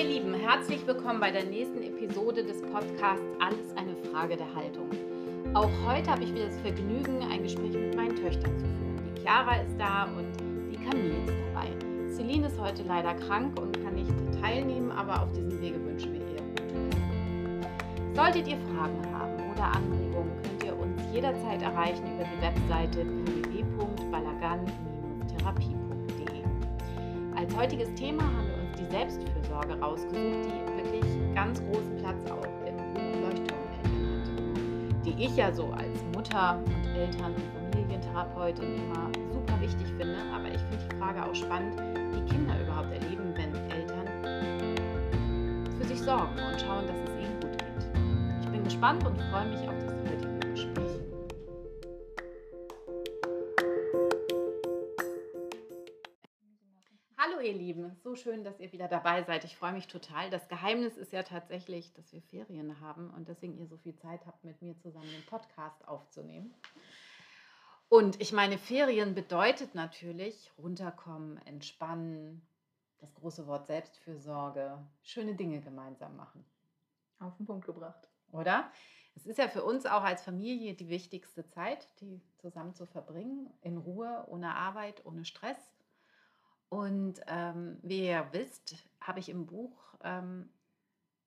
ihr Lieben, herzlich willkommen bei der nächsten Episode des Podcasts Alles eine Frage der Haltung. Auch heute habe ich wieder das Vergnügen, ein Gespräch mit meinen Töchtern zu führen. Die Chiara ist da und die Camille ist dabei. Celine ist heute leider krank und kann nicht teilnehmen, aber auf diesem Wege wünschen wir ihr gute Solltet ihr Fragen haben oder Anregungen, könnt ihr uns jederzeit erreichen über die Webseite www.balagan-therapie.de. Als heutiges Thema haben wir Selbstfürsorge rausgesucht, die wirklich ganz großen Platz auch im Buch hat. Die ich ja so als Mutter und Eltern und Familientherapeutin immer super wichtig finde. Aber ich finde die Frage auch spannend, wie Kinder überhaupt erleben, wenn Eltern für sich sorgen und schauen, dass es ihnen gut geht. Ich bin gespannt und freue mich auf Hallo ihr Lieben, so schön, dass ihr wieder dabei seid. Ich freue mich total. Das Geheimnis ist ja tatsächlich, dass wir Ferien haben und deswegen ihr so viel Zeit habt, mit mir zusammen den Podcast aufzunehmen. Und ich meine, Ferien bedeutet natürlich runterkommen, entspannen, das große Wort Selbstfürsorge, schöne Dinge gemeinsam machen. Auf den Punkt gebracht. Oder? Es ist ja für uns auch als Familie die wichtigste Zeit, die zusammen zu verbringen, in Ruhe, ohne Arbeit, ohne Stress. Und ähm, wie ihr ja wisst, habe ich im Buch ähm,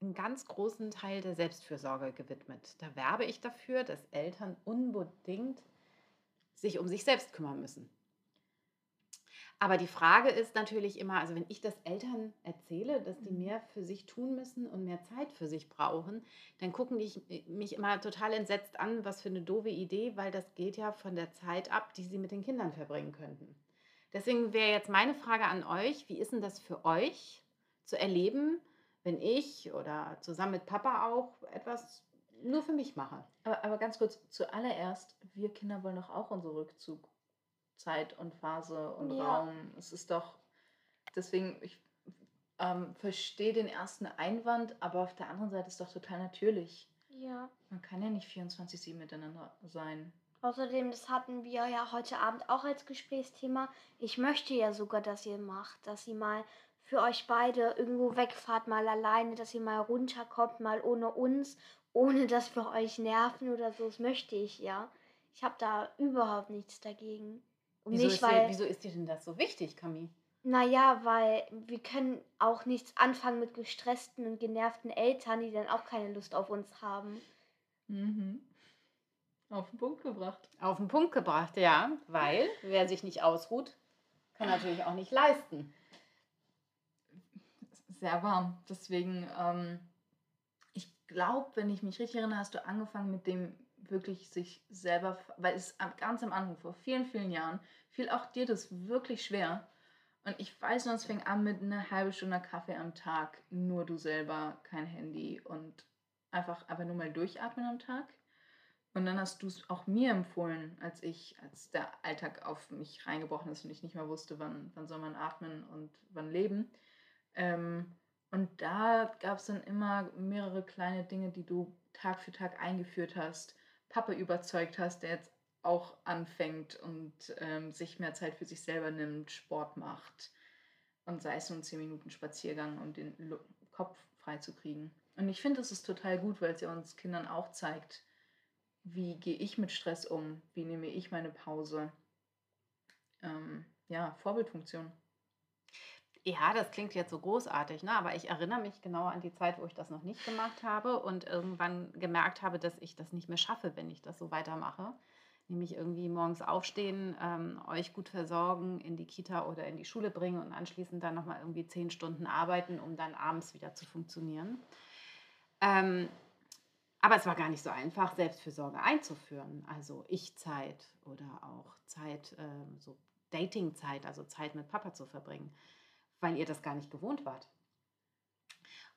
einen ganz großen Teil der Selbstfürsorge gewidmet. Da werbe ich dafür, dass Eltern unbedingt sich um sich selbst kümmern müssen. Aber die Frage ist natürlich immer, also wenn ich das Eltern erzähle, dass die mehr für sich tun müssen und mehr Zeit für sich brauchen, dann gucken die mich immer total entsetzt an, was für eine doofe Idee, weil das geht ja von der Zeit ab, die sie mit den Kindern verbringen könnten. Deswegen wäre jetzt meine Frage an euch, wie ist denn das für euch zu erleben, wenn ich oder zusammen mit Papa auch etwas nur für mich mache? Aber, aber ganz kurz, zuallererst, wir Kinder wollen doch auch unsere Rückzugzeit und Phase und Ja. Raum. Es ist doch, deswegen, ich ähm, verstehe den ersten Einwand, aber auf der anderen Seite ist doch total natürlich. Ja. Man kann ja nicht 24-7 miteinander sein. Außerdem, das hatten wir ja heute Abend auch als Gesprächsthema. Ich möchte ja sogar, dass ihr macht, dass ihr mal für euch beide irgendwo wegfahrt, mal alleine, dass ihr mal runterkommt, mal ohne uns, ohne dass wir euch nerven oder so. Das möchte ich ja. Ich habe da überhaupt nichts dagegen. Und Wieso, nicht, ist dir, weil, wieso ist dir denn das so wichtig, Camille? naja, weil wir können auch nichts anfangen mit gestressten und genervten Eltern, die dann auch keine Lust auf uns haben. Mhm. Auf den Punkt gebracht. Auf den Punkt gebracht, ja, weil wer sich nicht ausruht, kann natürlich auch nicht leisten. Sehr warm. Deswegen, ähm, ich glaube, wenn ich mich richtig erinnere, hast du angefangen mit dem wirklich sich selber, weil es ganz am Anfang, vor vielen, vielen Jahren, fiel auch dir das wirklich schwer. Und ich weiß noch, es fing an mit einer halben Stunde Kaffee am Tag, nur du selber, kein Handy und einfach, einfach nur mal durchatmen am Tag. Und dann hast du es auch mir empfohlen, als ich, als der Alltag auf mich reingebrochen ist und ich nicht mehr wusste, wann, wann soll man atmen und wann leben. Ähm, und da gab es dann immer mehrere kleine Dinge, die du Tag für Tag eingeführt hast, Papa überzeugt hast, der jetzt auch anfängt und ähm, sich mehr Zeit für sich selber nimmt, Sport macht und sei es nur ein 10 Minuten Spaziergang, um den Kopf frei zu kriegen. Und ich finde, das ist total gut, weil es ja uns Kindern auch zeigt, wie gehe ich mit Stress um, wie nehme ich meine Pause. Ähm, ja, Vorbildfunktion. Ja, das klingt jetzt so großartig, ne? aber ich erinnere mich genau an die Zeit, wo ich das noch nicht gemacht habe und irgendwann gemerkt habe, dass ich das nicht mehr schaffe, wenn ich das so weitermache. Nämlich irgendwie morgens aufstehen, ähm, euch gut versorgen, in die Kita oder in die Schule bringen und anschließend dann nochmal irgendwie zehn Stunden arbeiten, um dann abends wieder zu funktionieren. Ähm, aber es war gar nicht so einfach, Selbstfürsorge einzuführen. Also Ich-Zeit oder auch Zeit, ähm, so Dating-Zeit, also Zeit mit Papa zu verbringen, weil ihr das gar nicht gewohnt wart.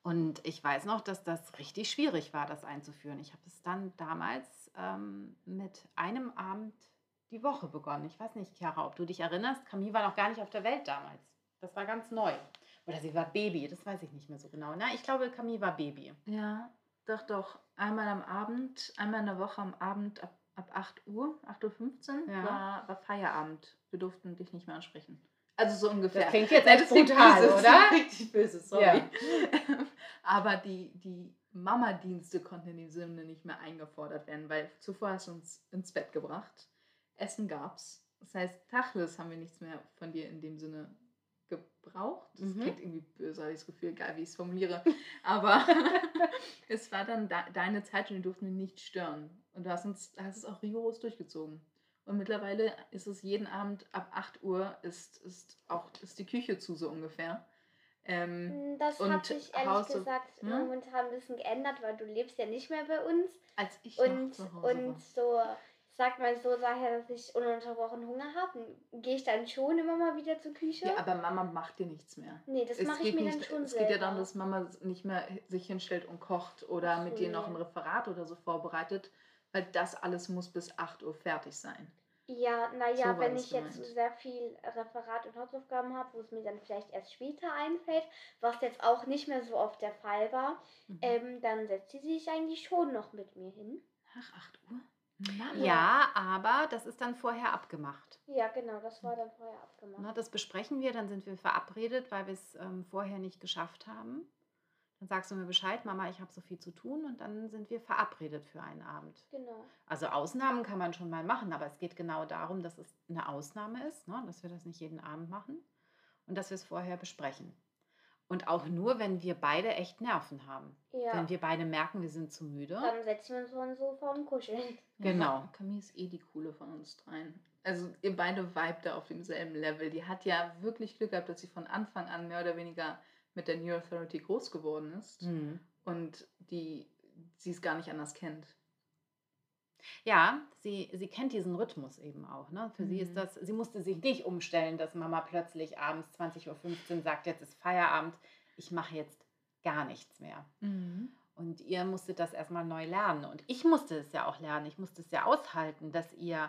Und ich weiß noch, dass das richtig schwierig war, das einzuführen. Ich habe es dann damals ähm, mit einem Abend die Woche begonnen. Ich weiß nicht, Chiara, ob du dich erinnerst. Camille war noch gar nicht auf der Welt damals. Das war ganz neu. Oder sie war Baby, das weiß ich nicht mehr so genau. Na, ich glaube, Camille war Baby. Ja, doch, doch. Einmal am Abend, einmal in der Woche am Abend ab, ab 8 Uhr, 8.15 Uhr Ja. war, war Feierabend. Wir durften dich nicht mehr ansprechen. Also so ungefähr. Das klingt jetzt echt brutal, böse, oder? Richtig böse, sorry. Ja. Aber die, die Mama-Dienste konnten in dem Sinne nicht mehr eingefordert werden, weil zuvor hast du uns ins Bett gebracht. Essen gab's. Das heißt, Tachles haben wir nichts mehr von dir in dem Sinne gebraucht. Das Mhm. klingt irgendwie böse, habe ich das Gefühl, egal wie ich es formuliere. Aber es war dann de deine Zeit und wir durften ihn nicht stören. Und du hast, uns, hast es auch rigoros durchgezogen. Und mittlerweile ist es jeden Abend ab 8 Uhr ist, ist auch ist die Küche zu so ungefähr. Ähm, Mm, Das hat sich ehrlich Haus- gesagt hm? momentan ein bisschen geändert, weil du lebst ja nicht mehr bei uns. als ich Und, noch zu Hause und war. so, ich sag mal so, daher, dass ich ununterbrochen Hunger habe, gehe ich dann schon immer mal wieder zur Küche. Ja, aber Mama macht dir nichts mehr. nee, das mache ich mir dann nicht, schon es selber. geht ja darum, dass Mama nicht mehr sich hinstellt und kocht oder mit so, dir noch nee. ein Referat oder so vorbereitet, weil das alles muss bis 8 Uhr fertig sein. Ja, So naja, war wenn ich jetzt gemeint. sehr viel Referat und Hausaufgaben habe, wo es mir dann vielleicht erst später einfällt, was jetzt auch nicht mehr so oft der Fall war, Mhm. ähm, dann setzt sie sich eigentlich schon noch mit mir hin. Ach, 8 Uhr? Mama. Ja, aber das ist dann vorher abgemacht. Ja, genau, das war dann vorher abgemacht. Ne, das besprechen wir, dann sind wir verabredet, weil wir es ähm, vorher nicht geschafft haben. Dann sagst du mir Bescheid, Mama, ich habe so viel zu tun und dann sind wir verabredet für einen Abend. Genau. Also Ausnahmen kann man schon mal machen, aber es geht genau darum, dass es eine Ausnahme ist, ne? dass wir das nicht jeden Abend machen und dass wir es vorher besprechen. Und auch nur, wenn wir beide echt Nerven haben. Ja. Wenn wir beide merken, wir sind zu müde. Dann setzen wir uns so ein Sofa und kuscheln. Genau. Ja, Camille ist eh die coole von uns dreien. Also ihr beide vibe da auf demselben Level. Die hat ja wirklich Glück gehabt, dass sie von Anfang an mehr oder weniger mit der New Authority groß geworden ist Mhm. und die sie es gar nicht anders kennt. Ja, sie, sie kennt diesen Rhythmus eben auch. Ne? Für sie ist Mhm. das, sie musste sich nicht umstellen, dass Mama plötzlich abends 20.15 Uhr sagt, jetzt ist Feierabend, ich mache jetzt gar nichts mehr. Und ihr musstet das erstmal neu lernen. Und ich musste es ja auch lernen. Ich musste es ja aushalten, dass ihr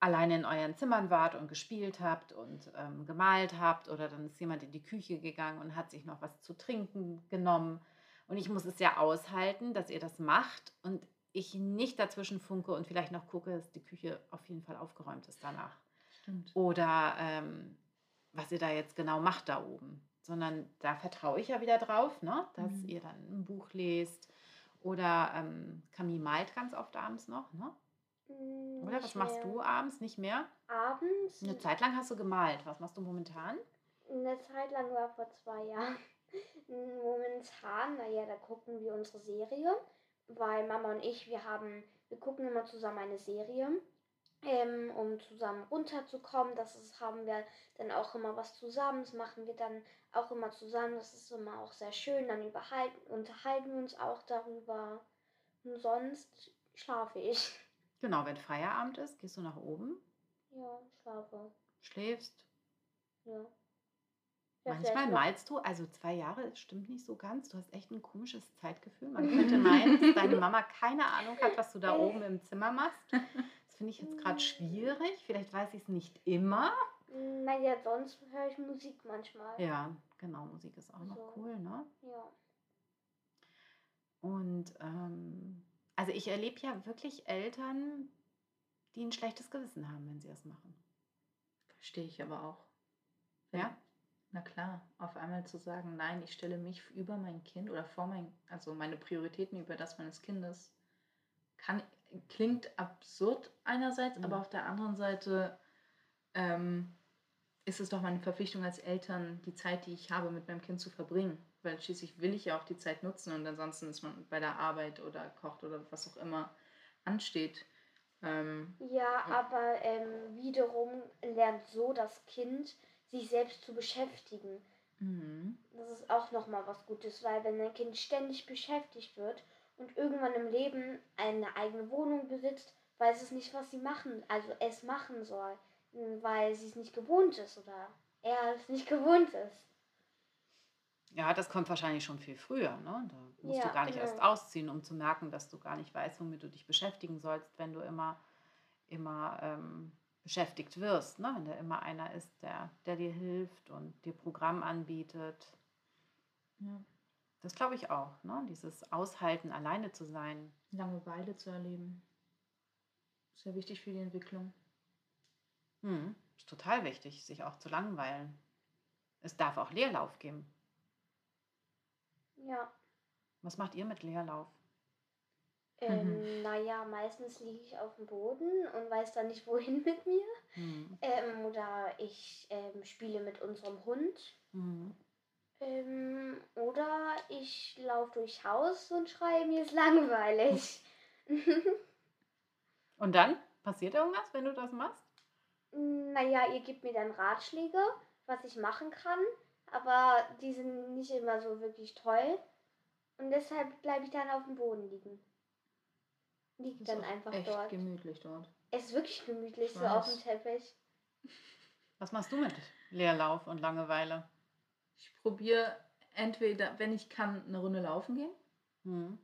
alleine in euren Zimmern wart und gespielt habt und ähm, gemalt habt. Oder dann ist jemand in die Küche gegangen und hat sich noch was zu trinken genommen. Und ich muss es ja aushalten, dass ihr das macht und ich nicht dazwischen funke und vielleicht noch gucke, dass die Küche auf jeden Fall aufgeräumt ist danach. Stimmt. Oder ähm, was ihr da jetzt genau macht da oben. Sondern da vertraue ich ja wieder drauf, ne? dass Mhm. ihr dann ein Buch lest. Oder ähm, Camille malt ganz oft abends noch, ne? Mm, Oder was machst mehr. du abends? Nicht mehr? Abends? Eine Zeit lang hast du gemalt. Was machst du momentan? Eine Zeit lang war vor zwei Jahren. Momentan, naja, da gucken wir unsere Serie, weil Mama und ich, wir haben, wir gucken immer zusammen eine Serie, ähm, um zusammen runterzukommen. Das ist, haben wir dann auch immer was zusammen, das machen wir dann auch immer zusammen. Das ist immer auch sehr schön. Dann überhalten, unterhalten wir uns auch darüber. Und sonst schlafe ich. Genau, wenn Feierabend ist, gehst du nach oben, Ja, schlafe. schläfst. Ja. Ja, Manchmal noch- malst du, also zwei Jahre, das stimmt nicht so ganz. Du hast echt ein komisches Zeitgefühl. Man könnte meinen, dass deine Mama keine Ahnung hat, was du da oben im Zimmer machst. Das finde ich jetzt gerade schwierig. Vielleicht weiß ich es nicht immer. Naja, sonst höre ich Musik manchmal. Ja, genau, Musik ist auch noch So. cool, ne? Ja. Und ähm, also ich erlebe ja wirklich Eltern, die ein schlechtes Gewissen haben, wenn sie das machen. Verstehe ich aber auch. Ja? Na klar, auf einmal zu sagen, nein, ich stelle mich über mein Kind oder vor mein, also meine Prioritäten über das meines Kindes, kann, klingt absurd einerseits, Mhm. aber auf der anderen Seite ähm, ist es doch meine Verpflichtung als Eltern, die Zeit, die ich habe, mit meinem Kind zu verbringen. Weil schließlich will ich ja auch die Zeit nutzen und ansonsten ist man bei der Arbeit oder kocht oder was auch immer ansteht. Ähm, Ja, aber ähm, wiederum lernt so das Kind, sich selbst zu beschäftigen. mhm. Das ist auch nochmal was Gutes, weil wenn ein Kind ständig beschäftigt wird und irgendwann im Leben eine eigene Wohnung besitzt, weiß es nicht, was sie machen, also es machen soll, weil sie es nicht gewohnt ist oder er es nicht gewohnt ist. Ja, das kommt wahrscheinlich schon viel früher. Ne? Da musst Ja, du gar nicht erst genau. ausziehen, um zu merken, dass du gar nicht weißt, womit du dich beschäftigen sollst, wenn du immer, immer ähm, beschäftigt wirst. Ne? Wenn da immer einer ist, der, der dir hilft und dir Programm anbietet. ja. Das glaube ich auch. Ne? Dieses Aushalten, alleine zu sein. Langeweile zu erleben. Sehr wichtig für die Entwicklung. Hm. Ist total wichtig, sich auch zu langweilen. Es darf auch Leerlauf geben. Ja. Was macht ihr mit Leerlauf? Ähm, naja, meistens liege ich auf dem Boden und weiß dann nicht, wohin mit mir. Mhm. Ähm, oder ich ähm, spiele mit unserem Hund. Mhm. Ähm, oder ich laufe durchs Haus und schreie, mir ist langweilig. Und dann passiert irgendwas, wenn du das machst? naja, ihr gebt mir dann Ratschläge, was ich machen kann. Aber die sind nicht immer so wirklich toll. Und deshalb bleibe ich dann auf dem Boden liegen. Liegt Ist dann auch einfach echt dort. gemütlich dort. Es ist wirklich gemütlich Ich so auf dem Teppich. Was machst du mit Leerlauf und Langeweile? Ich probiere entweder, wenn ich kann, eine Runde laufen gehen, Mhm.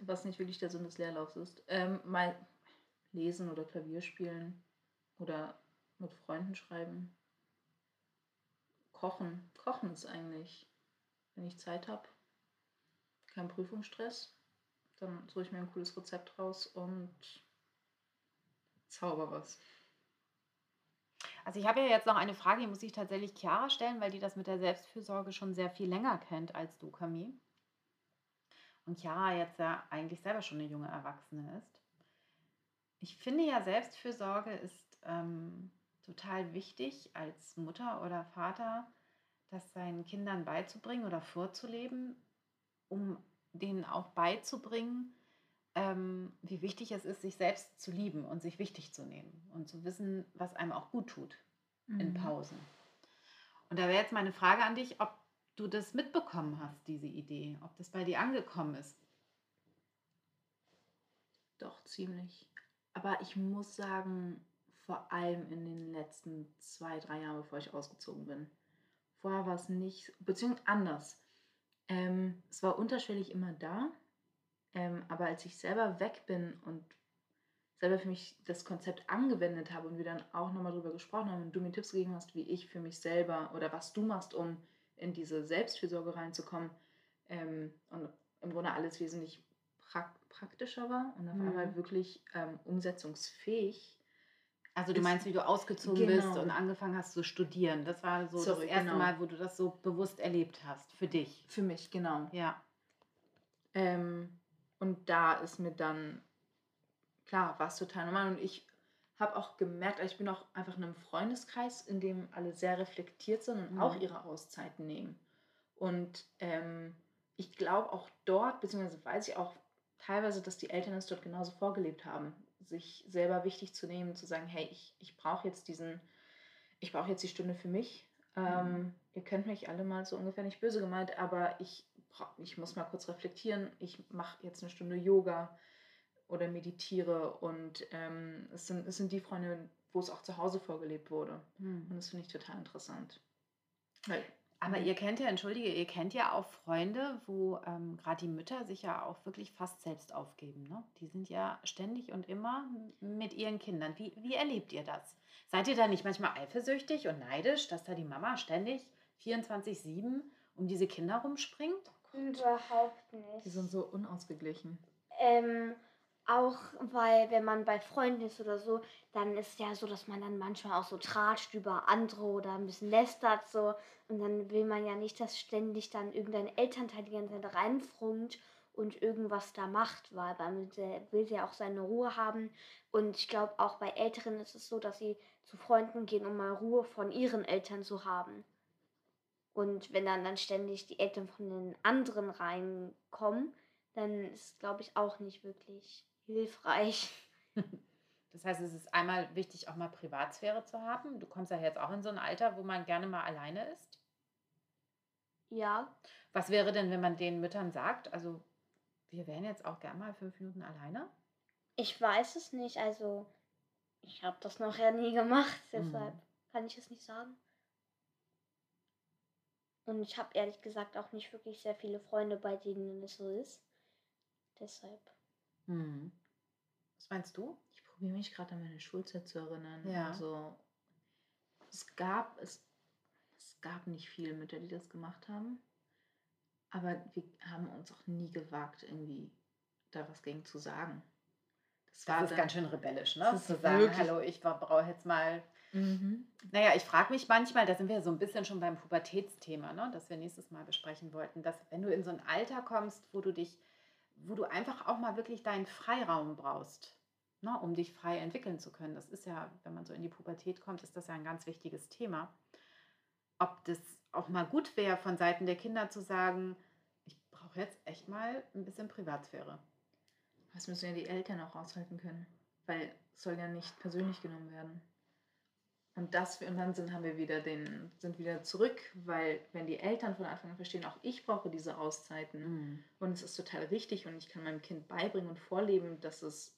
was nicht wirklich der Sinn des Leerlaufs ist. Ähm, mal lesen oder Klavier spielen oder mit Freunden schreiben. Kochen. Kochen ist eigentlich, wenn ich Zeit habe, kein Prüfungsstress, dann suche ich mir ein cooles Rezept raus und zauber was. Also ich habe ja jetzt noch eine Frage, die muss ich tatsächlich Chiara stellen, weil die das mit der Selbstfürsorge schon sehr viel länger kennt als du, Camille. Und Chiara jetzt ja eigentlich selber schon eine junge Erwachsene ist. Ich finde ja, Selbstfürsorge ist ähm, total wichtig als Mutter oder Vater, das seinen Kindern beizubringen oder vorzuleben, um denen auch beizubringen, ähm, wie wichtig es ist, sich selbst zu lieben und sich wichtig zu nehmen und zu wissen, was einem auch gut tut in Mhm. Pausen. Und da wäre jetzt meine Frage an dich, ob du das mitbekommen hast, diese Idee, ob das bei dir angekommen ist. Doch, ziemlich. Aber ich muss sagen, vor allem in den letzten zwei, drei Jahren, bevor ich ausgezogen bin. Vorher war es nicht, beziehungsweise anders. Ähm, es war unterschwellig immer da, ähm, aber als ich selber weg bin und selber für mich das Konzept angewendet habe und wir dann auch nochmal drüber gesprochen haben und du mir Tipps gegeben hast, wie ich für mich selber oder was du machst, um in diese Selbstfürsorge reinzukommen ähm, und im Grunde alles wesentlich prak praktischer war und auf Mhm. einmal wirklich ähm, umsetzungsfähig. Also du meinst, wie du ausgezogen bist Genau. und angefangen hast zu studieren. Das war so Sorry, das erste genau. Mal, wo du das so bewusst erlebt hast, für dich. Für mich, genau. Ja. Ähm, und da ist mir dann, klar, war es total normal. Und ich habe auch gemerkt, also ich bin auch einfach in einem Freundeskreis, in dem alle sehr reflektiert sind und Mhm. auch ihre Auszeiten nehmen. Und ähm, ich glaube auch dort, beziehungsweise weiß ich auch teilweise, dass die Eltern es dort genauso vorgelebt haben, sich selber wichtig zu nehmen, zu sagen, hey, ich, ich brauche jetzt diesen, ich brauche jetzt die Stunde für mich. Ähm, ihr könnt mich alle mal so ungefähr nicht böse gemeint, aber ich, ich muss mal kurz reflektieren. Ich mache jetzt eine Stunde Yoga oder meditiere und ähm, es, sind, es sind die Freunde, wo es auch zu Hause vorgelebt wurde. Und Hm. das finde ich total interessant. Weil, Aber ihr kennt ja, entschuldige, ihr kennt ja auch Freunde, wo ähm, gerade die Mütter sich ja auch wirklich fast selbst aufgeben. Ne? Die sind ja ständig und immer mit ihren Kindern. Wie, wie erlebt ihr das? Seid ihr da nicht manchmal eifersüchtig und neidisch, dass da die Mama ständig 24-7 um diese Kinder rumspringt? Überhaupt nicht. die sind so unausgeglichen. Ähm, auch weil, wenn man bei Freunden ist oder so, dann ist ja so, dass man dann manchmal auch so tratscht über andere oder ein bisschen lästert so. Und dann will man ja nicht, dass ständig dann irgendein Elternteil die ganze Zeit reinfrunkt und irgendwas da macht, weil man will ja auch seine Ruhe haben. Und ich glaube, auch bei Älteren ist es so, dass sie zu Freunden gehen, um mal Ruhe von ihren Eltern zu haben. Und wenn dann, dann ständig die Eltern von den anderen reinkommen, dann ist, glaube ich, auch nicht wirklich hilfreich. Das heißt, es ist einmal wichtig, auch mal Privatsphäre zu haben. Du kommst ja jetzt auch in so ein Alter, wo man gerne mal alleine ist. Ja, Was wäre denn, wenn man den Müttern sagt, also wir wären jetzt auch gerne mal fünf Minuten alleine? ich weiß es nicht. Also, ich habe das noch ja nie gemacht, deshalb Mhm. kann ich es nicht sagen. Und ich habe ehrlich gesagt auch nicht wirklich sehr viele Freunde, bei denen es so ist. Deshalb. Hm. Was meinst du? Ich probiere mich gerade an meine Schulzeit zu erinnern. Ja. Also, es gab, es, es gab nicht viele Mütter, die das gemacht haben. Aber wir haben uns auch nie gewagt, irgendwie da was gegen zu sagen. Das, Das ist dann- ganz schön rebellisch, ne? Zu sagen, wirklich- hallo, ich brauche jetzt mal Mhm. Naja, ich frage mich manchmal, da sind wir so ein bisschen schon beim Pubertätsthema, ne, das wir nächstes Mal besprechen wollten, dass wenn du in so ein Alter kommst, wo du dich, wo du einfach auch mal wirklich deinen Freiraum brauchst, ne, um dich frei entwickeln zu können. Das ist ja, wenn man so in die Pubertät kommt, ist das ja ein ganz wichtiges Thema. Ob das auch mal gut wäre, von Seiten der Kinder zu sagen, ich brauche jetzt echt mal ein bisschen Privatsphäre. Das müssen ja die Eltern auch aushalten können, weil es soll ja nicht persönlich genommen werden. Und das und dann sind haben wir wieder den sind wieder zurück, weil wenn die Eltern von Anfang an verstehen, auch ich brauche diese Auszeiten Mhm. und es ist total richtig und ich kann meinem Kind beibringen und vorleben, dass es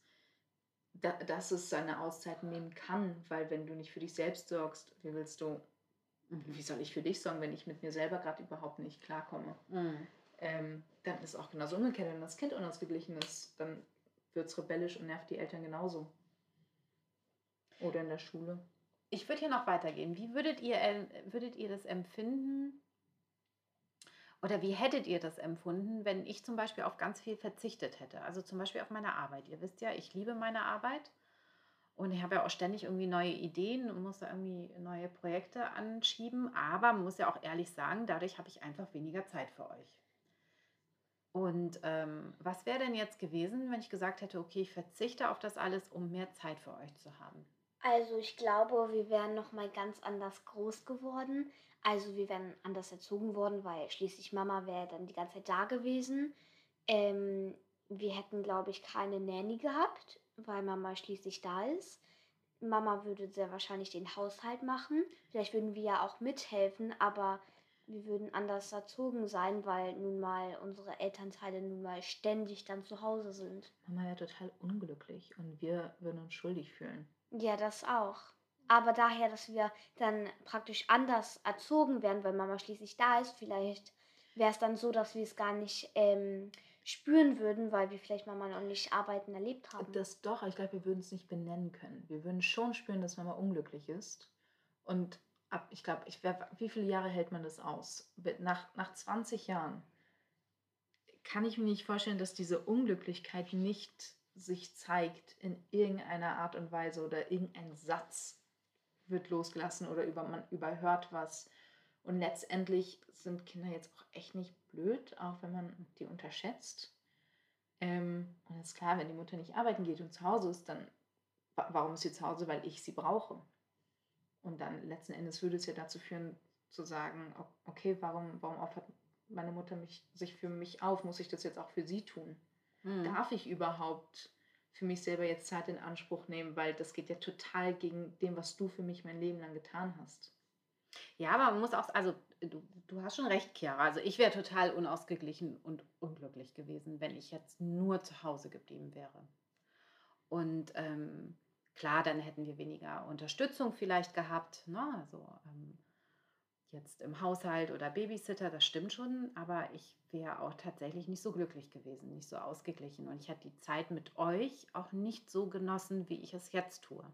da, dass es seine Auszeiten nehmen kann, weil wenn du nicht für dich selbst sorgst, wie willst du, Mhm. wie soll ich für dich sorgen, wenn ich mit mir selber gerade überhaupt nicht klarkomme? Mhm. ähm, dann ist es auch genauso umgekehrt. Wenn das Kind unausgeglichen ist, dann wird es rebellisch und nervt die Eltern genauso. Oder in der Schule. Ich würde hier noch weitergehen. Wie würdet ihr, äh, würdet ihr das empfinden? Oder wie hättet ihr das empfunden, wenn ich zum Beispiel auf ganz viel verzichtet hätte? Also zum Beispiel auf meine Arbeit. Ihr wisst ja, ich liebe meine Arbeit und ich habe ja auch ständig irgendwie neue Ideen und muss da irgendwie neue Projekte anschieben. Aber man muss ja auch ehrlich sagen, dadurch habe ich einfach weniger Zeit für euch. Und ähm, was wäre denn jetzt gewesen, wenn ich gesagt hätte, okay, ich verzichte auf das alles, um mehr Zeit für euch zu haben? Also ich glaube, wir wären noch mal ganz anders groß geworden. Also wir wären anders erzogen worden, weil schließlich Mama wäre dann die ganze Zeit da gewesen. Ähm, wir hätten, glaube ich, keine Nanny gehabt, weil Mama schließlich da ist. Mama würde sehr wahrscheinlich den Haushalt machen. Vielleicht würden wir ja auch mithelfen, aber wir würden anders erzogen sein, weil nun mal unsere Elternteile nun mal ständig dann zu Hause sind. Mama wäre total unglücklich und wir würden uns schuldig fühlen. Ja, das auch. Aber daher, dass wir dann praktisch anders erzogen werden, weil Mama schließlich da ist, vielleicht wäre es dann so, dass wir es gar nicht ähm, spüren würden, weil wir vielleicht Mama noch nicht arbeiten erlebt haben. Das doch, aber ich glaube, wir würden es nicht benennen können. Wir würden schon spüren, dass Mama unglücklich ist. Und ab, ich glaube, ich wie viele Jahre hält man das aus? Nach, nach 20 Jahren kann ich mir nicht vorstellen, dass diese Unglücklichkeit nicht sich zeigt in irgendeiner Art und Weise oder irgendein Satz wird losgelassen oder über, man überhört was. Und letztendlich sind Kinder jetzt auch echt nicht blöd, auch wenn man die unterschätzt. Ähm, und es ist klar, wenn die Mutter nicht arbeiten geht und zu Hause ist, dann wa- warum ist sie zu Hause? Weil ich sie brauche. Und dann letzten Endes würde es ja dazu führen, zu sagen, okay, warum, warum opfert meine Mutter mich, sich für mich auf? Muss ich das jetzt auch für sie tun? Mhm. Darf ich überhaupt für mich selber jetzt Zeit in Anspruch nehmen? Weil das geht ja total gegen dem, was du für mich mein Leben lang getan hast. Ja, aber man muss auch, also du, du hast schon recht, Chiara. Also ich wäre total unausgeglichen und unglücklich gewesen, wenn ich jetzt nur zu Hause geblieben wäre. Und ähm, klar, dann hätten wir weniger Unterstützung vielleicht gehabt, ne? Also ähm, jetzt im Haushalt oder Babysitter, das stimmt schon, aber ich wäre auch tatsächlich nicht so glücklich gewesen, nicht so ausgeglichen. Und ich hätte die Zeit mit euch auch nicht so genossen, wie ich es jetzt tue.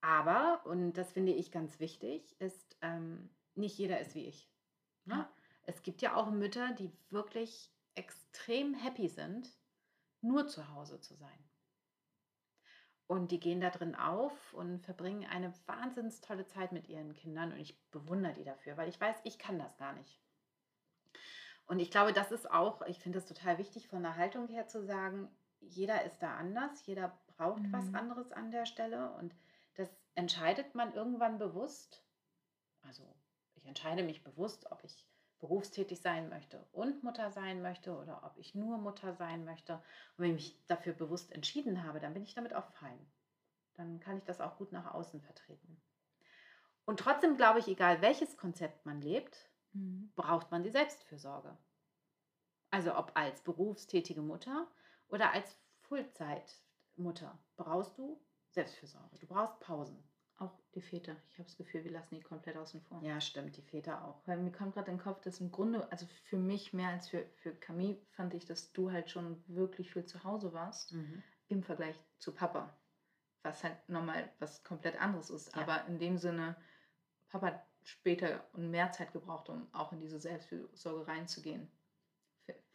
Aber, und das finde ich ganz wichtig, ist, ähm, nicht jeder ist wie ich. Ne? Ja. Es gibt ja auch Mütter, die wirklich extrem happy sind, nur zu Hause zu sein. Und die gehen da drin auf und verbringen eine wahnsinnig tolle Zeit mit ihren Kindern. Und ich bewundere die dafür, weil ich weiß, ich kann das gar nicht. Und ich glaube, das ist auch, ich finde es total wichtig von der Haltung her zu sagen, jeder ist da anders, jeder braucht was Mhm. anderes an der Stelle. Und das entscheidet man irgendwann bewusst. Also ich entscheide mich bewusst, ob ich berufstätig sein möchte und Mutter sein möchte oder ob ich nur Mutter sein möchte. Und wenn ich mich dafür bewusst entschieden habe, dann bin ich damit auch fein. Dann kann ich das auch gut nach außen vertreten. Und trotzdem glaube ich, egal welches Konzept man lebt, braucht man die Selbstfürsorge. Also ob als berufstätige Mutter oder als Fullzeitmutter brauchst du Selbstfürsorge. Du brauchst Pausen. Auch die Väter. Ich habe das Gefühl, wir lassen die komplett außen vor. Ja, stimmt, die Väter auch. Weil mir kommt gerade in den Kopf, dass im Grunde, also für mich mehr als für, für Camille, fand ich, dass du halt schon wirklich viel zu Hause warst Mhm. im Vergleich zu Papa. Was halt nochmal was komplett anderes ist. Ja. Aber in dem Sinne, Papa hat später und mehr Zeit gebraucht, um auch in diese Selbstfürsorge reinzugehen.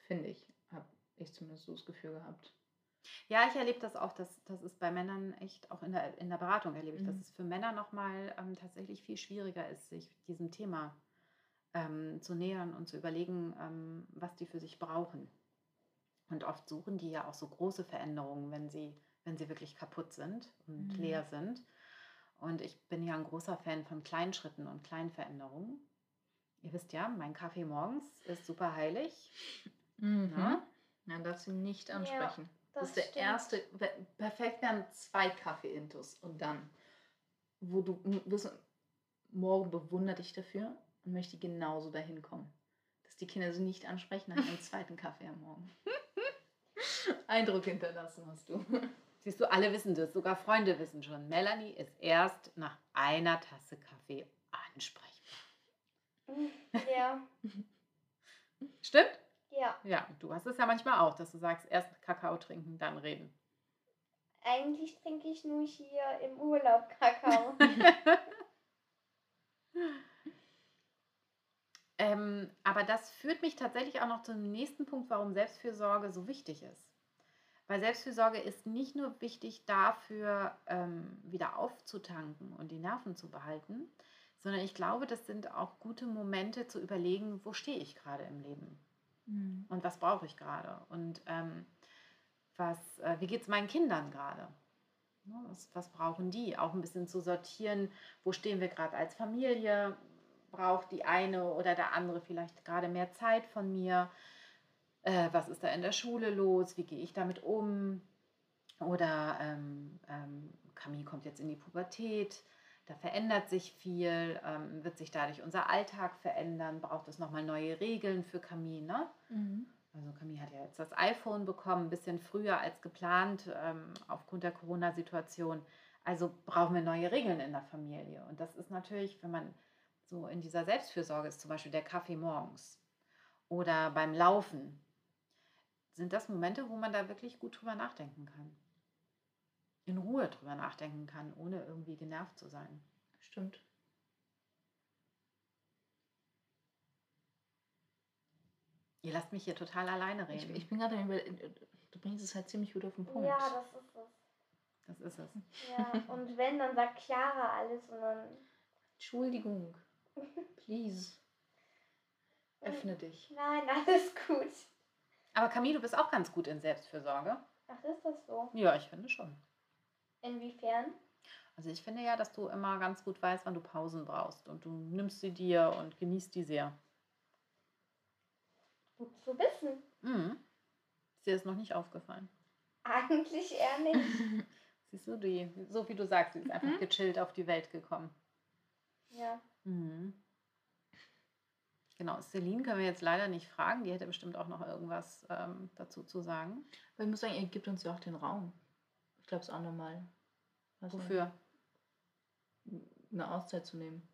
Finde ich. Habe ich zumindest so das Gefühl gehabt. Ja, ich erlebe das auch, dass das ist bei Männern echt, auch in der, in der Beratung erlebe ich, dass Mhm. es für Männer nochmal ähm, tatsächlich viel schwieriger ist, sich diesem Thema ähm, zu nähern und zu überlegen, ähm, was die für sich brauchen. Und oft suchen die ja auch so große Veränderungen, wenn sie, wenn sie wirklich kaputt sind und Mhm. leer sind. Und ich bin ja ein großer Fan von kleinen Schritten und kleinen Veränderungen. Ihr wisst ja, mein Kaffee morgens ist super heilig. Mhm. Ja? Ja, darfst du nicht Ja, ansprechen. Das, das ist der stimmt. erste. pe- Perfekt wären zwei Kaffee-Intus und dann, wo du wirst, morgen bewundert dich dafür und möchte genauso dahin kommen. Dass die Kinder sie nicht ansprechen nach einem zweiten Kaffee am Morgen. Eindruck hinterlassen hast du. Siehst du, alle wissen das, sogar Freunde wissen schon. Melanie ist erst nach einer Tasse Kaffee ansprechbar. Ja, Stimmt? Ja. Ja, du hast es ja manchmal auch, dass du sagst, erst Kakao trinken, dann reden. Eigentlich trinke ich nur hier im Urlaub Kakao. Ähm, aber das führt mich tatsächlich auch noch zum nächsten Punkt, warum Selbstfürsorge so wichtig ist. Weil Selbstfürsorge ist nicht nur wichtig dafür, ähm, wieder aufzutanken und die Nerven zu behalten, sondern ich glaube, das sind auch gute Momente zu überlegen, wo stehe ich gerade im Leben und was brauche ich gerade und ähm, was, äh, wie geht es meinen Kindern gerade? Ne, Was, was brauchen die? Auch ein bisschen zu sortieren, wo stehen wir gerade als Familie? Braucht die eine oder der andere vielleicht gerade mehr Zeit von mir? Äh, was ist da in der Schule los? Wie gehe ich damit um? Oder ähm, ähm, Camille kommt jetzt in die Pubertät, da verändert sich viel, ähm, wird sich dadurch unser Alltag verändern? Braucht es nochmal neue Regeln für Camille? Ne? Also Camille hat ja jetzt das iPhone bekommen, ein bisschen früher als geplant ähm, aufgrund der Corona-Situation. Also brauchen wir neue Regeln in der Familie. Und das ist natürlich, wenn man so in dieser Selbstfürsorge ist, zum Beispiel der Kaffee morgens oder beim Laufen, sind das Momente, wo man da wirklich gut drüber nachdenken kann. In Ruhe drüber nachdenken kann, ohne irgendwie genervt zu sein. Stimmt. Ihr lasst mich hier total alleine Ich, reden. ich bin gerade am Überle- Du bringst es halt ziemlich gut auf den Punkt. Ja, das ist es. das ist es. Ja, und wenn, dann sagt Chiara alles und dann. Entschuldigung. Please. Öffne dich. Nein, alles gut. Aber Camille, du bist auch ganz gut in Selbstfürsorge. Ach, ist das so? Ja, ich finde schon. Inwiefern? Also ich finde ja, dass du immer ganz gut weißt, wann du Pausen brauchst und du nimmst sie dir und genießt die sehr. Gut zu wissen. Mhm. Ist dir das noch nicht aufgefallen? Eigentlich eher nicht. Siehst du, die, so wie du sagst, sie ist einfach Mhm. gechillt auf die Welt gekommen. Ja. Mhm. Genau, Celine können wir jetzt leider nicht fragen. Die hätte bestimmt auch noch irgendwas ähm, dazu zu sagen. Aber ich muss sagen, ihr gebt uns ja auch den Raum. Ich glaube, es ist auch normal. Du, Wofür? Eine Auszeit zu nehmen.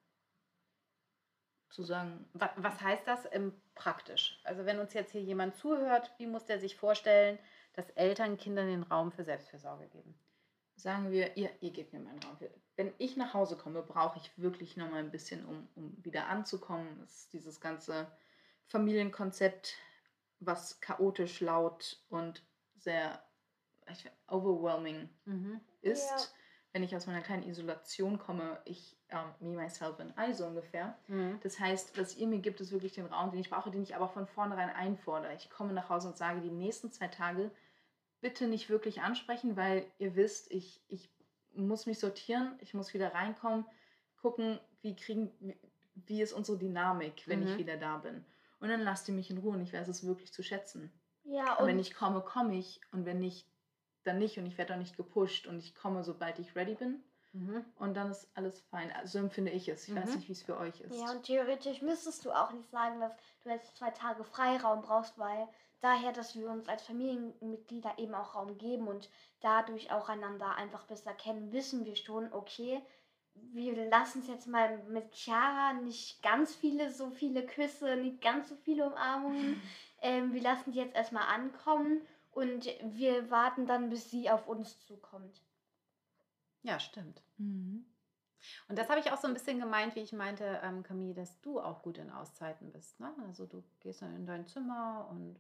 Zu sagen, Was, was heißt das im praktisch? Also wenn uns jetzt hier jemand zuhört, wie muss der sich vorstellen, dass Eltern Kindern den Raum für Selbstfürsorge geben? sagen wir, ihr, ihr gebt mir meinen Raum. Wenn ich nach Hause komme, brauche ich wirklich noch mal ein bisschen, um, um wieder anzukommen. Das ist dieses ganze Familienkonzept, was chaotisch, laut und sehr ich, overwhelming ist. Ja. Wenn ich aus meiner kleinen Isolation komme, ich, ähm, me, myself and I so ungefähr. Mhm. Das heißt, was ihr mir gibt, ist wirklich den Raum, den ich brauche, den ich aber von vornherein einfordere. Ich komme nach Hause und sage, die nächsten zwei Tage bitte nicht wirklich ansprechen, weil ihr wisst, ich, ich muss mich sortieren, ich muss wieder reinkommen, gucken, wie kriegen, wie, wie ist unsere Dynamik, wenn ich Mhm. wieder da bin. Und dann lasst ihr mich in Ruhe und ich weiß es wirklich zu schätzen. Ja, Und und wenn ich komme, komme ich und wenn nicht, dann nicht und ich werde auch nicht gepusht und ich komme, sobald ich ready bin Mhm. und dann ist alles fein. So empfinde ich es. Ich weiß Mhm. nicht, wie es für euch ist. Ja, und theoretisch müsstest du auch nicht sagen, dass du jetzt zwei Tage Freiraum brauchst, weil daher, dass wir uns als Familienmitglieder eben auch Raum geben und dadurch auch einander einfach besser kennen, wissen wir schon, okay, wir lassen es jetzt mal mit Chiara nicht ganz viele, so viele Küsse, nicht ganz so viele Umarmungen. Ähm, wir lassen die jetzt erstmal ankommen und wir warten dann, bis sie auf uns zukommt. Ja, stimmt. Mhm. Und das habe ich auch so ein bisschen gemeint, wie ich meinte, ähm, Camille, dass du auch gut in Auszeiten bist. Ne? Also du gehst dann in dein Zimmer und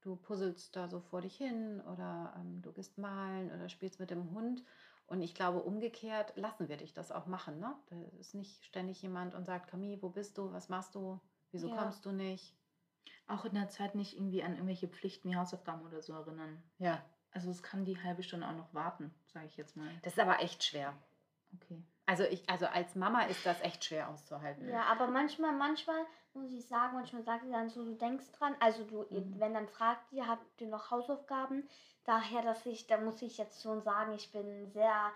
du puzzelst da so vor dich hin oder ähm, du gehst malen oder spielst mit dem Hund. Und ich glaube, umgekehrt lassen wir dich das auch machen. Ne? Da ist nicht ständig jemand und sagt, Camille, wo bist du? Was machst du? Wieso Ja. kommst du nicht? Auch in der Zeit nicht irgendwie an irgendwelche Pflichten wie Hausaufgaben oder so erinnern. Ja, Also es kann die halbe Stunde auch noch warten, sage ich jetzt mal. das ist aber echt schwer. Okay. Also ich, also als Mama ist das echt schwer auszuhalten. Ja, aber manchmal, manchmal muss ich sagen, manchmal sagt sie dann so, du denkst dran, also du, Mhm. wenn dann fragt ihr, habt ihr noch Hausaufgaben? Daher, dass ich, da muss ich jetzt schon sagen, ich bin sehr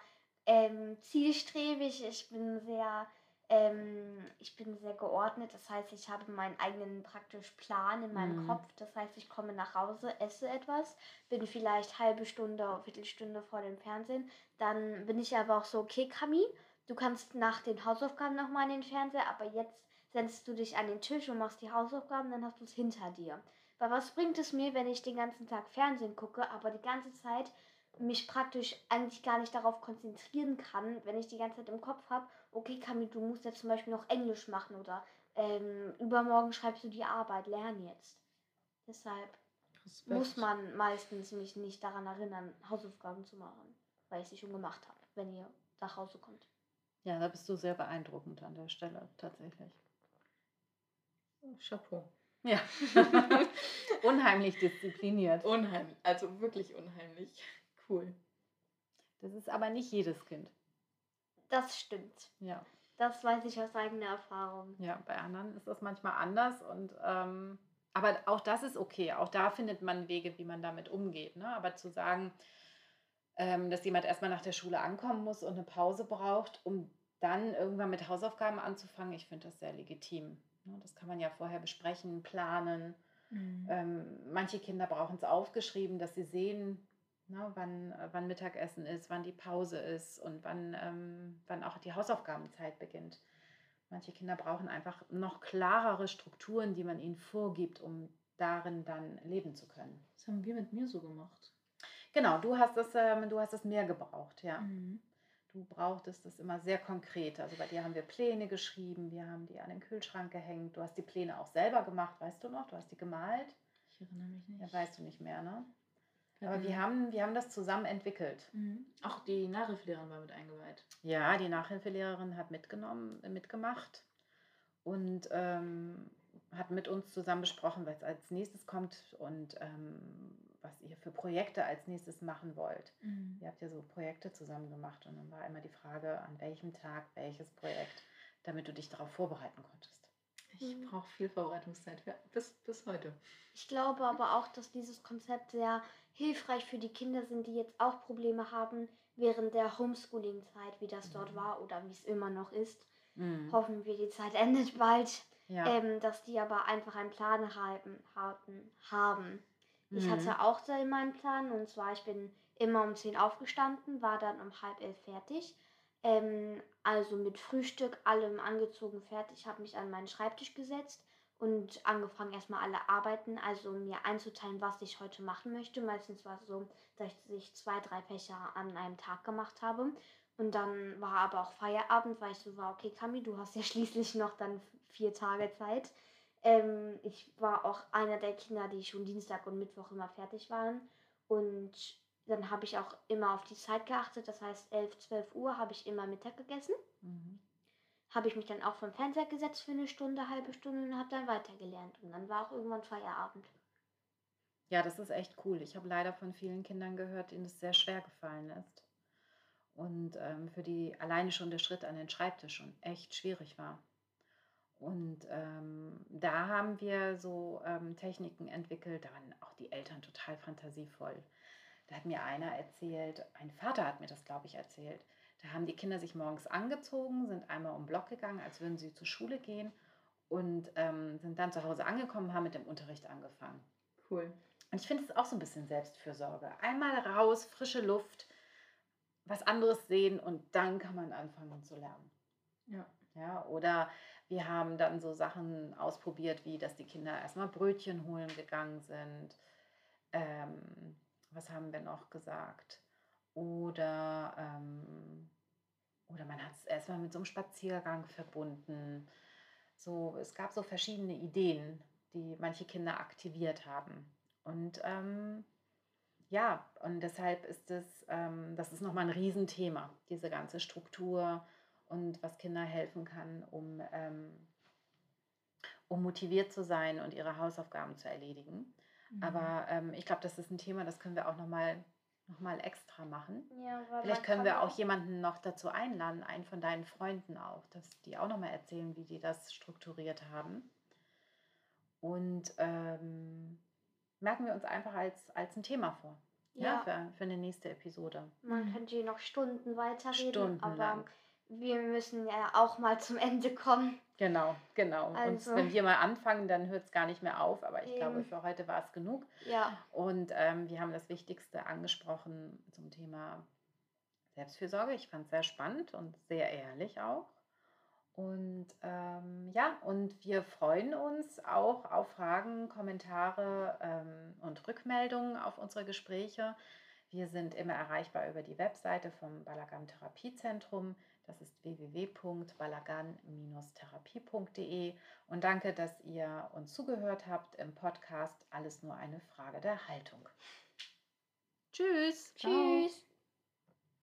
ähm, zielstrebig, ich bin sehr, ähm, ich bin sehr geordnet. Das heißt, ich habe meinen eigenen praktisch Plan in meinem Mhm. Kopf. Das heißt, ich komme nach Hause, esse etwas, bin vielleicht halbe Stunde, Viertelstunde vor dem Fernsehen. Dann bin ich aber auch so, okay, Kami, du kannst nach den Hausaufgaben nochmal in den Fernseher, aber jetzt setzt du dich an den Tisch und machst die Hausaufgaben, dann hast du es hinter dir. Weil was bringt es mir, wenn ich den ganzen Tag Fernsehen gucke, aber die ganze Zeit mich praktisch eigentlich gar nicht darauf konzentrieren kann, wenn ich die ganze Zeit im Kopf habe, okay, Kami, du musst jetzt zum Beispiel noch Englisch machen oder ähm, übermorgen schreibst du die Arbeit, lern jetzt. Deshalb Respekt. muss man meistens mich nicht daran erinnern, Hausaufgaben zu machen, weil ich sie schon gemacht habe, wenn ihr nach Hause kommt. Ja, da bist du sehr beeindruckend an der Stelle, tatsächlich. Chapeau. Ja. Unheimlich diszipliniert. Unheimlich. Also wirklich unheimlich. Cool. Das ist aber nicht jedes Kind. Das stimmt. Ja. Das weiß ich aus eigener Erfahrung. Ja, bei anderen ist das manchmal anders und ähm, aber auch das ist okay. Auch da findet man Wege, wie man damit umgeht. Ne? Aber zu sagen, ähm, dass jemand erstmal nach der Schule ankommen muss und eine Pause braucht, um dann irgendwann mit Hausaufgaben anzufangen, ich finde das sehr legitim. Ne? Das kann man ja vorher besprechen, planen. Mhm. Ähm, manche Kinder brauchen es aufgeschrieben, dass sie sehen, ne, wann, äh, wann Mittagessen ist, wann die Pause ist und wann, ähm, wann auch die Hausaufgabenzeit beginnt. Manche Kinder brauchen einfach noch klarere Strukturen, die man ihnen vorgibt, um darin dann leben zu können. Das haben wir mit mir so gemacht. Genau, du hast es, ähm, du hast es mehr gebraucht, ja. Mhm. Du brauchtest das immer sehr konkret. Also bei dir haben wir Pläne geschrieben, wir haben die an den Kühlschrank gehängt. Du hast die Pläne auch selber gemacht, weißt du noch? Du hast die gemalt. Ich erinnere mich nicht. Ja, weißt du nicht mehr, ne? Aber hatten- wir haben, wir haben das zusammen entwickelt. Mhm. Auch die Nachhilfelehrerin war mit eingeweiht. Ja, die Nachhilfelehrerin hat mitgenommen, äh, mitgemacht und ähm, hat mit uns zusammen besprochen, was als nächstes kommt und ähm, was ihr für Projekte als nächstes machen wollt. Mhm. Ihr habt ja so Projekte zusammen gemacht und dann war immer die Frage, an welchem Tag welches Projekt, damit du dich darauf vorbereiten konntest. Ich Mhm. brauche viel Vorbereitungszeit für, bis, bis heute. Ich glaube aber auch, dass dieses Konzept sehr hilfreich für die Kinder sind, die jetzt auch Probleme haben während der Homeschooling-Zeit, wie das dort Mhm. war oder wie es immer noch ist. Mhm. Hoffen wir, die Zeit endet bald. Ja. Ähm, dass die aber einfach einen Plan haben. haben, haben. Ich Mhm. hatte auch da immer einen Plan und zwar, ich bin immer um 10 aufgestanden, war dann um halb elf fertig. Ähm, also mit Frühstück, allem angezogen, fertig, habe mich an meinen Schreibtisch gesetzt und angefangen erstmal alle Arbeiten, also mir einzuteilen, was ich heute machen möchte. Meistens war es so, dass ich zwei, drei Fächer an einem Tag gemacht habe. Und dann war aber auch Feierabend, weil ich so war, okay, Kami, du hast ja schließlich noch dann vier Tage Zeit. Ähm, ich war auch einer der Kinder, die schon Dienstag und Mittwoch immer fertig waren. Und dann habe ich auch immer auf die Zeit geachtet. Das heißt, 11, 12 Uhr habe ich immer Mittag gegessen. Mhm. Habe ich mich dann auch vom Fernseher gesetzt für eine Stunde, halbe Stunde und habe dann weitergelernt. Und dann war auch irgendwann Feierabend. Ja, das ist echt cool. Ich habe leider von vielen Kindern gehört, denen es sehr schwer gefallen ist. Und ähm, für die alleine schon der Schritt an den Schreibtisch schon echt schwierig war. Und ähm, da haben wir so ähm, Techniken entwickelt, da waren auch die Eltern total fantasievoll. Da hat mir einer erzählt, ein Vater hat mir das, glaube ich, erzählt. Da haben die Kinder sich morgens angezogen, sind einmal um den Block gegangen, als würden sie zur Schule gehen und ähm, sind dann zu Hause angekommen, haben mit dem Unterricht angefangen. Cool. Und ich finde es auch so ein bisschen Selbstfürsorge. Einmal raus, frische Luft, was anderes sehen und dann kann man anfangen zu lernen. Ja. Ja, oder wir haben dann so Sachen ausprobiert, wie dass die Kinder erstmal Brötchen holen gegangen sind. Ähm, was haben wir noch gesagt? Oder, ähm, oder man hat es erstmal mit so einem Spaziergang verbunden. So, es gab so verschiedene Ideen, die manche Kinder aktiviert haben. Und ähm, ja, und deshalb ist es, ähm, das ist nochmal ein Riesenthema, diese ganze Struktur und was Kinder helfen kann, um, ähm, um motiviert zu sein und ihre Hausaufgaben zu erledigen. Mhm. Aber ähm, ich glaube, das ist ein Thema, das können wir auch nochmal noch mal extra machen. Ja, Vielleicht können wir auch jemanden noch dazu einladen, einen von deinen Freunden auch, dass die auch nochmal erzählen, wie die das strukturiert haben. Und ähm, merken wir uns einfach als, als ein Thema vor. Ja, Ja, für, für eine nächste Episode. man könnte hier noch Stunden weiterreden, aber Stundenlang. wir müssen ja auch mal zum Ende kommen. Genau, genau. Und Also, wenn wir mal anfangen, dann hört es gar nicht mehr auf. Aber ich glaube, eben, für heute war es genug. ja, Und ähm, wir haben das Wichtigste angesprochen zum Thema Selbstfürsorge. Ich fand es sehr spannend und sehr ehrlich auch. Und ähm, ja, und wir freuen uns auch auf Fragen, Kommentare ähm, und Rückmeldungen auf unsere Gespräche. Wir sind immer erreichbar über die Webseite vom Balagan Therapiezentrum. Das ist www.balagan-therapie.de. Und danke, dass ihr uns zugehört habt im Podcast Alles nur eine Frage der Haltung. Tschüss. Ciao. tschüss.